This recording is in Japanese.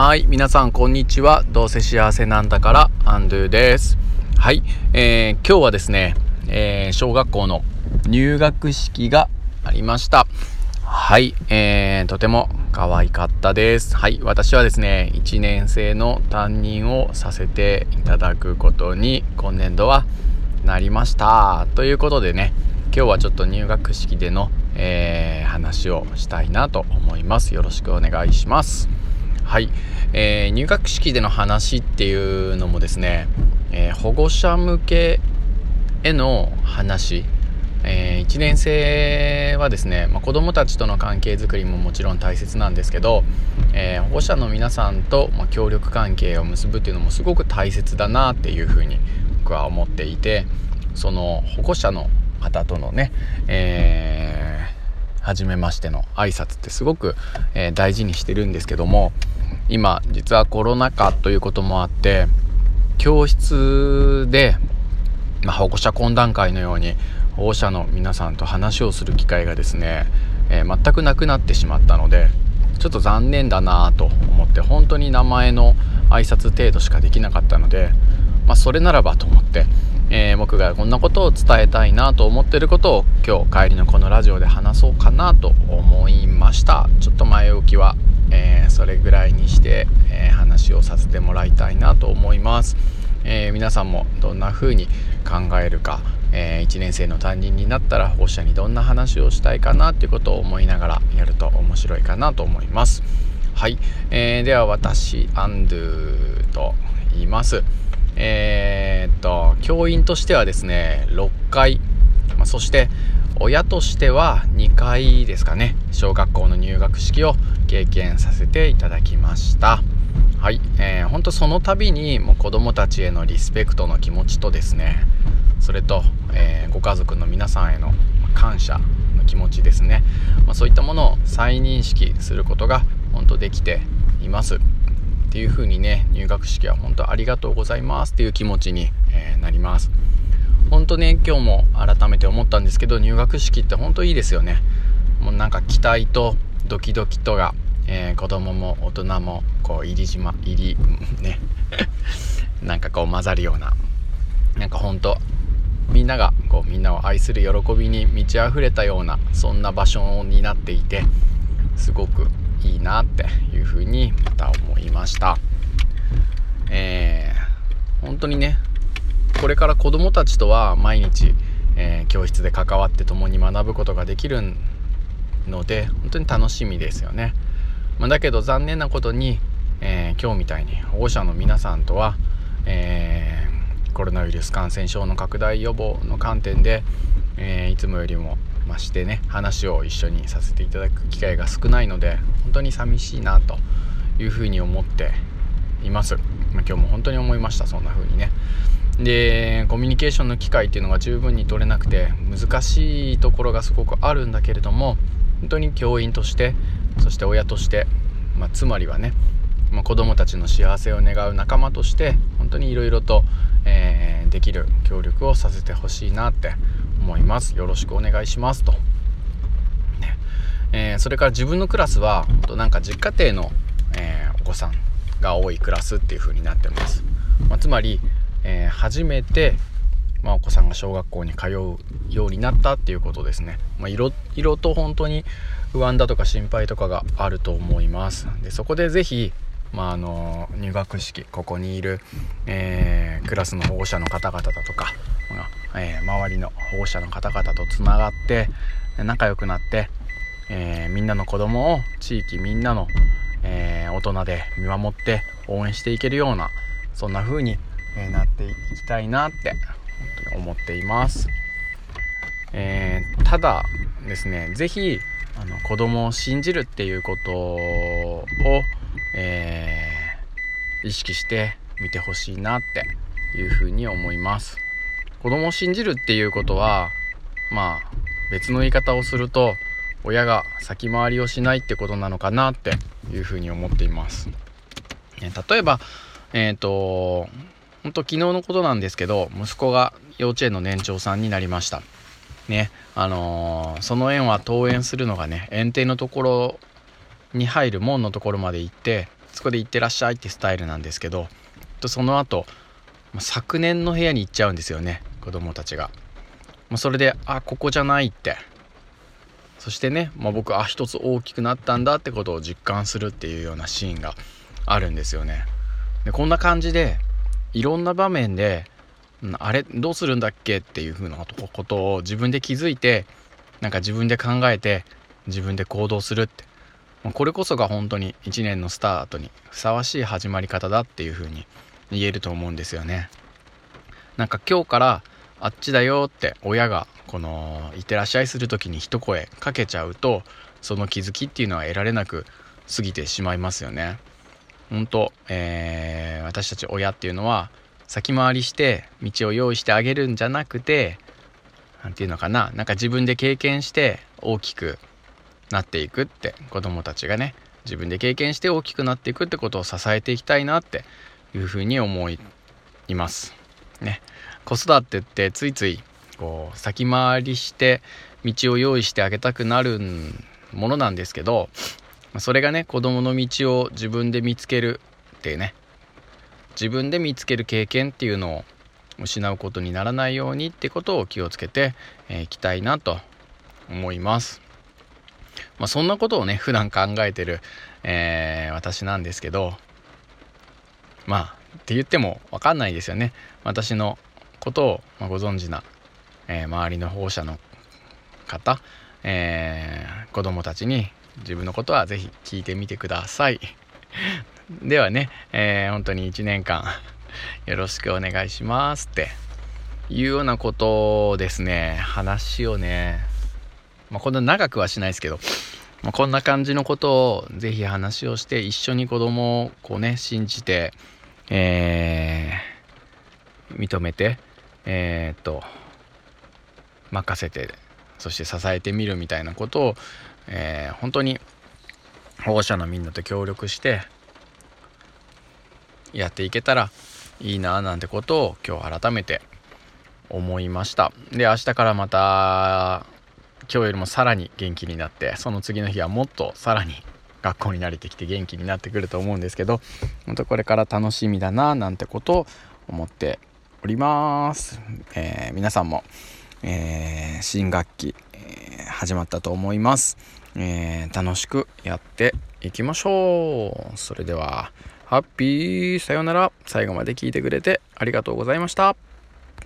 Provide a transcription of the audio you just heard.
はい皆さんこんにちは。どうせ幸せなんだからアンドゥです。はい、えー、今日はですね、えー、小学校の入学式がありました。はい、えー、とても可愛かったです。はい私はですね1年生の担任をさせていただくことに今年度はなりました。ということでね今日はちょっと入学式での、えー、話をしたいなと思います。よろしくお願いします。はい、えー、入学式での話っていうのもですね、えー、保護者向けへの話。えー、1年生はですね、まあ、子どもたちとの関係づくりももちろん大切なんですけど、え、保護者の皆さんと、ま、協力関係を結ぶっていうのもすごく大切だなっていうふうに僕は思っていてその保護者の方とのね、えー、初めましての挨拶ってすごく、えー、大事にしてるんですけども今実はコロナ禍ということもあって教室で、まあ、保護者懇談会のように保護者の皆さんと話をする機会がですね、えー、全くなくなってしまったのでちょっと残念だなと思って本当に名前の挨拶程度しかできなかったので、まあ、それならばと思って、えー、僕がこんなことを伝えたいなと思ってることを今日帰りのこのラジオで話そうかなと思いました。ちょっと前置きは、えー、それぐらいにして、えー、話をさせてもらいたいなと思います、え皆さんもどんな風に考えるか、え1年生の担任になったら保護者にどんな話をしたいかなっていうことを思いながらやると面白いかなと思います。はい、えー、では私アンドゥと言います。え、っと教員としてはですね6回、まあ、そして親としては2回ですかね。小学校の入学式を経験させていただきました。はい、えー、ほんとその度にもう子どもたちへのリスペクトの気持ちとですねそれと、えー、ご家族の皆さんへの感謝の気持ちですね、まあ、そういったものを再認識することが本当できています。っていう風にね入学式は本当ありがとうございますっていう気持ちに、えー、なります。本当ね今日も改めて思ったんですけど入学式って本当いいですよね。もうなんか期待とドキドキとが、えー、子供も大人もこう入り島入りね。なんかこう混ざるような。なんか本当みんながこうみんなを愛する喜びに満ち溢れたようなそんな場所になっていてすごくいいなっていうふうにまた思いました。えー、本当にねこれから子どもたちとは毎日、えー、教室で関わって共に学ぶことができるので本当に楽しみですよね、まあ、だけど残念なことに、えー、今日みたいに保護者の皆さんとは、えー、コロナウイルス感染症の拡大予防の観点で、えいつもよりもましてね話を一緒にさせていただく機会が少ないので本当に寂しいなというふうに思っています、まあ、今日も本当に思いましたそんな風にね。でコミュニケーションの機会っていうのが十分に取れなくて難しいところがすごくあるんだけれども本当に教員としてそして親として、まあ、つまりはね、まあ、子どもたちの幸せを願う仲間として本当にいろいろと、えー、できる協力をさせてほしいなって思います。よろしくお願いしますと、ね。えー、それから自分のクラスはとなんか実家庭の、えー、お子さんが多いクラスっていう風になってます、まあ、つまり、え、初めて、まあ、お子さんが小学校に通うようになったっていうことですね、まあ、色色と本当に不安だとか心配とかがあると思います。でそこで是非まあ、あの入学式ここにいる、えー、クラスの保護者の方々だとか、えー、周りの保護者の方々とつながって仲良くなって、えー、みんなの子供を地域みんなの、えー、大人で見守って応援していけるようなそんな風に、えなっていきたいなって思っています、えただですね是非あの子供を信じるっていうことを、え意識して見てほしいなっていうふうに思います子供を信じるっていうことはまあ別の言い方をすると親が先回りをしないってことなのかなっていうふうに思っています。例えばえっ、ー、と本当昨日のことなんですけど息子が幼稚園の年長さんになりました。ねあのー、その園は登園するのがね園庭のところに入る門のところまで行ってそこで行ってらっしゃいってスタイルなんですけどその後昨年の部屋に行っちゃうんですよね子供たちが。もうそれであここじゃないってそしてね、まあ、僕あ一つ大きくなったんだってことを実感するっていうようなシーンがあるんですよね。でこんな感じでいろんな場面であれどうするんだっけっていうふうなことを自分で気づいてなんか自分で考えて自分で行動するってまあこれこそが本当に1年のスタートにふさわしい始まり方だっていうふうに言えると思うんですよね。なんか今日からあっちだよって親がこの「いってらっしゃい」する時に一声かけちゃうとその気づきっていうのは得られなく過ぎてしまいますよね。本当、えー、私たち親っていうのは先回りして道を用意してあげるんじゃなくて何て言うのかななんか自分で経験して大きくなっていくって子供たちがね自分で経験して大きくなっていくってことを支えていきたいなっていうふうに思います。ね、子育てってついついこう先回りして道を用意してあげたくなるものなんですけどそれがね子供の道を自分で見つけるっていうね自分で見つける経験っていうのを失うことにならないようにってことを気をつけてい、えー、きたいなと思います。まあ、そんなことをね普段考えてる、えー、私なんですけどまあって言っても分かんないですよね私のことを、まあ、ご存知な、えー、周りの保護者の方、えー、子供たちに自分のことは是非聞いてみてください。ではね、えー、本当に1年間よろしくお願いしますっていうようなことをですね話をね、まあ、こんな長くはしないですけど、まあ、こんな感じのことを是非話をして一緒に子供をこうね信じてえー、認めてえー、っと任せてそして支えてみるみたいなことを、えー、本当に保護者のみんなと協力してやっていけたらいいななんてことを今日改めて思いました。で明日からまた今日よりもさらに元気になってその次の日はもっとさらに学校に慣れてきて元気になってくると思うんですけど本当これから楽しみだななんてことを思っております、えー、皆さんも、えー、新学期、えー、始まったと思います、え楽しくやっていきましょう。それではハッピーさようなら。最後まで聞いてくれてありがとうございました。